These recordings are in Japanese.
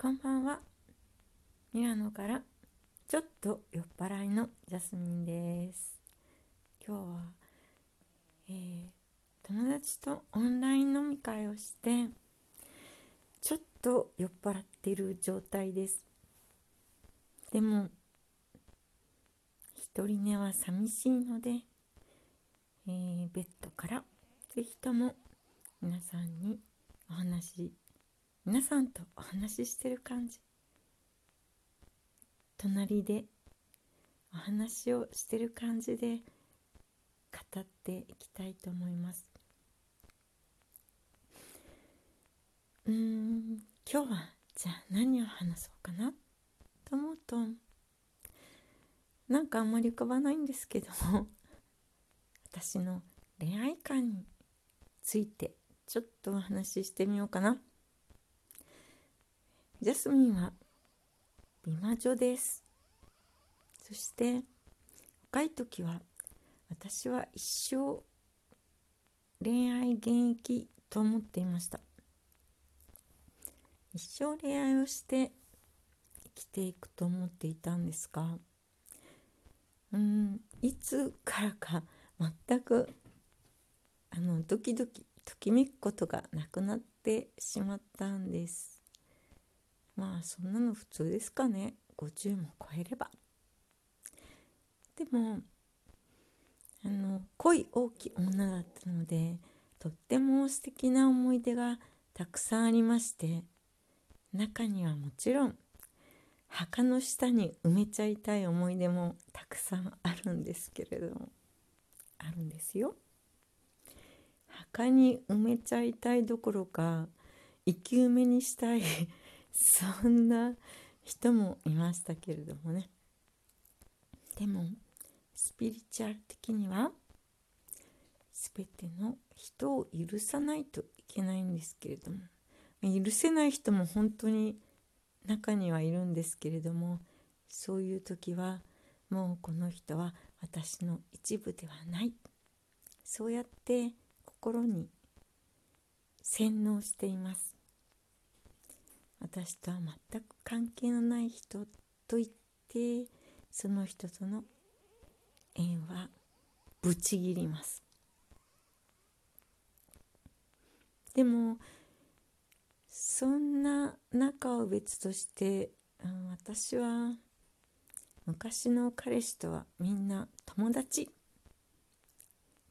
こんばんは。ミラノからちょっと酔っ払いのジャスミンです。今日は、えー、友達とオンライン飲み会をしてちょっと酔っ払っている状態です。でも一人寝は寂しいので、えー、ベッドからぜひとも皆さんにお話皆さんとお話ししてる感じ。隣でお話をしてる感じで語っていきたいと思います。うん今日はじゃあ何を話そうかなと思うと。なんかあんまり浮かばないんですけども。私の恋愛観についてちょっとお話ししてみようかな。ジャスミンは美魔女です。そして若い時は私は一生恋愛現役と思っていました。一生恋愛をして生きていくと思っていたんですがうんいつからか全くあのドキドキときめくことがなくなってしまったんです。まあそんなの普通ですかね50も超えればでもあの恋大きい女だったのでとっても素敵な思い出がたくさんありまして中にはもちろん墓の下に埋めちゃいたい思い出もたくさんあるんですけれどもあるんですよ。墓に埋めちゃいたいどころか生き埋めにしたいそんな人もいましたけれどもね。でもスピリチュアル的には全ての人を許さないといけないんですけれども許せない人も本当に中にはいるんですけれどもそういう時はもうこの人は私の一部ではない。そうやって心に洗脳しています。私とは全く関係のない人と言ってその人との縁はぶち切ります。でもそんな仲を別として、うん、私は昔の彼氏とはみんな友達。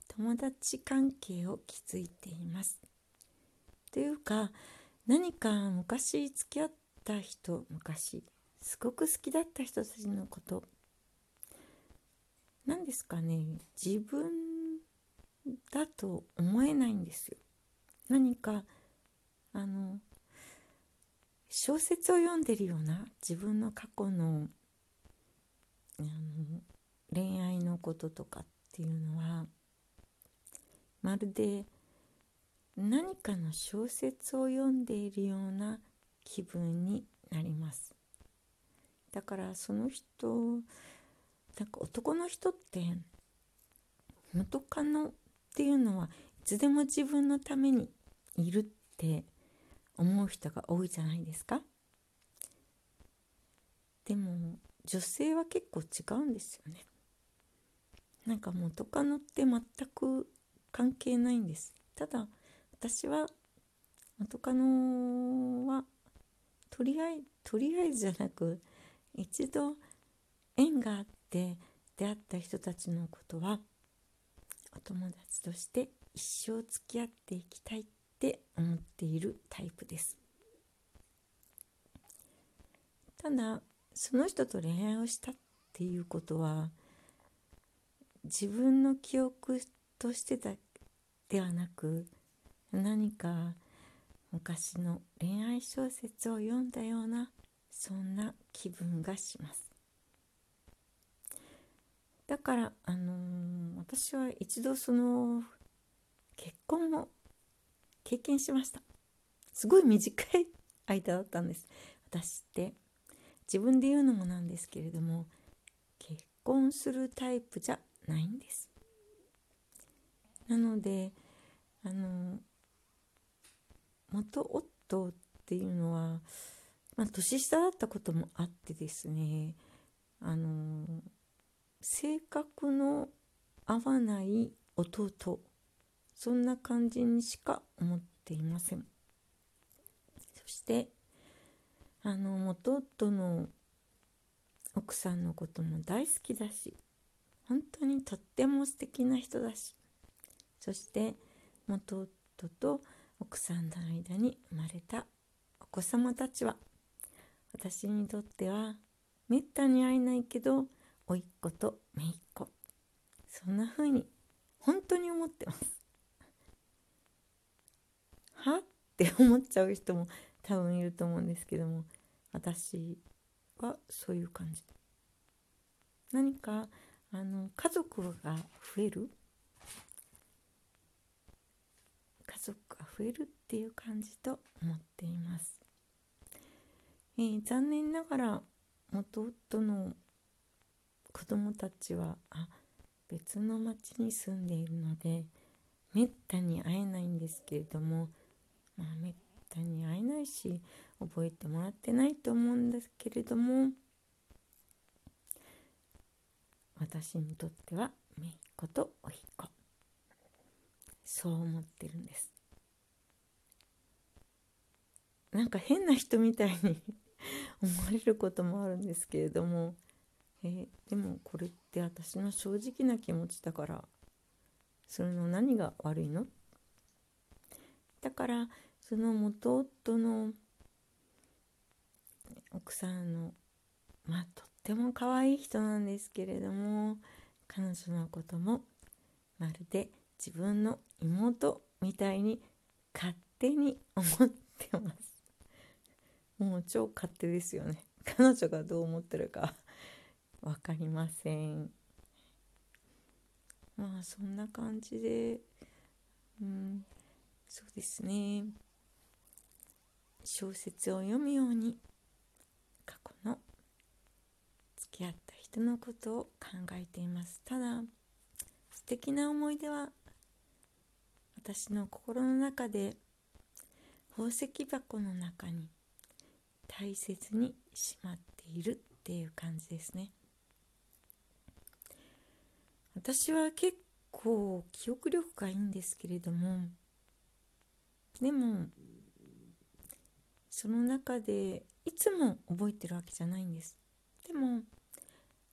友達関係を築いています。というか何か昔付き合った人昔すごく好きだった人たちのこと。何ですかね自分だと思えないんですよ。何かあの小説を読んでるような自分の過去のあの恋愛のこととかっていうのはまるで何かの小説を読んでいるような気分になります。だからその人なんか男の人って元カノっていうのはいつでも自分のためにいるって思う人が多いじゃないですか。でも女性は結構違うんですよね。なんか元カノって全く関係ないんです。ただ私は元カノはとりあえずとりあえずじゃなく一度縁があって出会った人たちのことはお友達として一生付き合っていきたいって思っているタイプです。ただその人と恋愛をしたっていうことは自分の記憶としてだではなく何か昔の恋愛小説を読んだようなそんな気分がします。だからあのー、私は一度その結婚を経験しました。すごい短い間だったんです。私って。自分で言うのもなんですけれども結婚するタイプじゃないんです。なのであの元夫っていうのはまあ、年下だったこともあってですねあの性格の合わない弟そんな感じにしか思っていません。そしてあの元夫の奥さんのことも大好きだし本当にとっても素敵な人だしそして元夫と奥さんの間に生まれたお子様たちは私にとってはめったに会えないけど甥っ子と姪っ子。そんな風に本当に思ってます。は？って思っちゃう人も多分いると思うんですけども私はそういう感じ。何かあの家族が増える家族が増えるっていう感じと思っています、えー、残念ながら元夫の子供たちはあ別の町に住んでいるのでめったに会えないんですけれどもまあめったに会えないし覚えてもらってないと思うんですけれども私にとっては姪っ子と甥っ子。そう思ってるんです。なんか変な人みたいに 思われることもあるんですけれども、えー、でもこれって私の正直な気持ちだからそれの何が悪いの？だからその元夫の奥さんのまあとっても可愛い人なんですけれども彼女のこともまるで自分の妹みたいに勝手に思ってます。もう超勝手ですよね。彼女がどう思ってるか 分かりません。まあそんな感じで。うん。そうですね。小説を読むように過去の付き合った人のことを考えています。ただ素敵な思い出は私の心の中で宝石箱の中に大切にしまっているっていう感じですね。私は結構記憶力がいいんですけれどもでもその中でいつも覚えてるわけじゃないんです。でも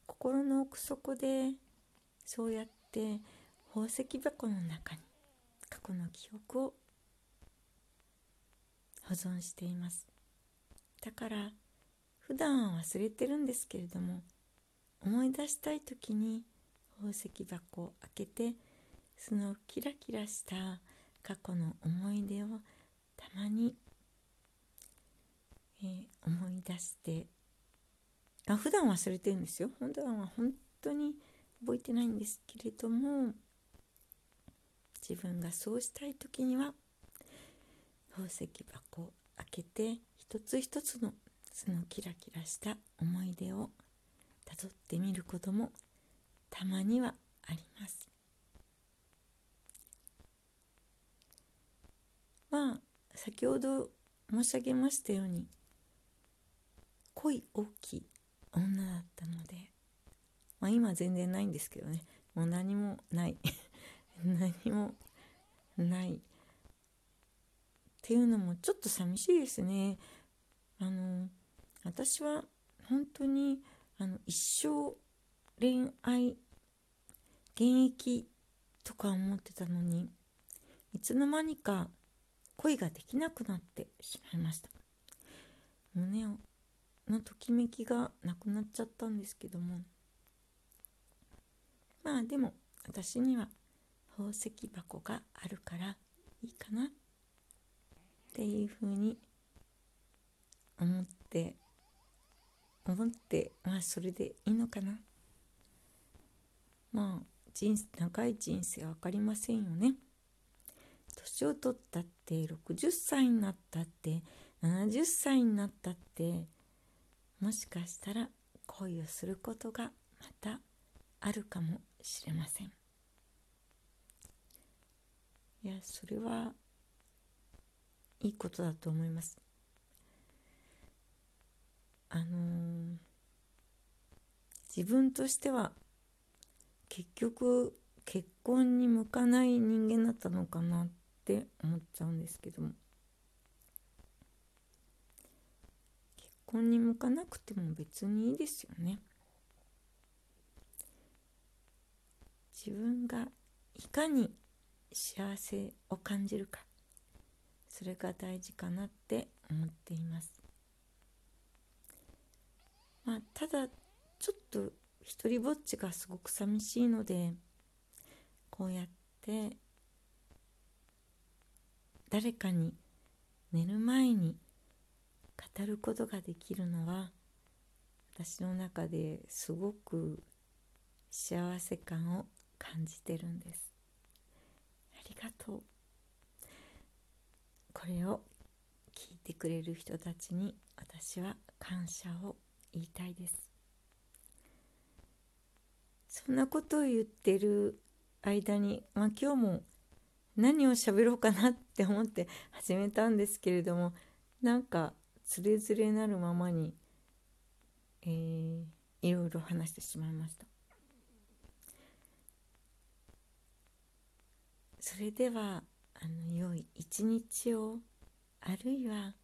心の奥底でそうやって宝石箱の中に過去の記憶を保存しています。だから普段は忘れてるんですけれども思い出したい時に宝石箱を開けてそのキラキラした過去の思い出をたまに、えー、思い出してあ普段忘れてるんですよ。普段は本当に覚えてないんですけれども自分がそうしたい時には宝石箱を開けて一つ一つのそのキラキラした思い出をたどってみることもたまにはあります。まあ先ほど申し上げましたように恋大きい女だったのでまあ今全然ないんですけどね。もう何もない。何もない。っていうのもちょっと寂しいですね。あの私は本当にあの一生恋愛現役とか思ってたのにいつの間にか恋ができなくなってしまいました。胸のときめきがなくなっちゃったんですけども。まあでも私には宝石箱があるからいいかなっていうふうに思って思ってまあそれでいいのかな。まあ人長い人生分かりませんよね。年を取ったって60歳になったって70歳になったってもしかしたら恋をすることがまたあるかもしれません。いやそれはいいことだと思います。あのー、自分としては結局結婚に向かない人間だったのかなって思っちゃうんですけども。結婚に向かなくても別にいいですよね。自分がいかに幸せを感じるか。それが大事かなって思っています。まあただちょっと一りぼっちがすごく寂しいのでこうやって誰かに寝る前に語ることができるのは私の中ですごく幸せ感を感じてるんです。りがとう。これを聞いてくれる人たちに私は感謝を言いたいです。そんなことを言ってる間に、まあ、今日も何を喋ろうかなって思って始めたんですけれどもなんかつれづれなるままに、えー、いろいろ話してしまいました。それではあの良い一日をあるいは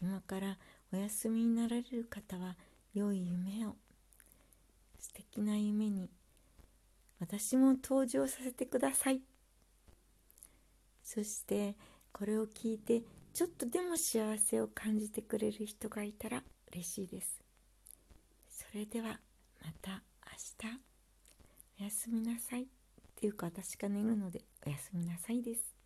今からお休みになられる方は良い夢を素敵な夢に私も登場させてください。そしてこれを聞いてちょっとでも幸せを感じてくれる人がいたら嬉しいです。それではまた明日。おやすみなさい。っていうか私が寝るのでおやすみなさいです。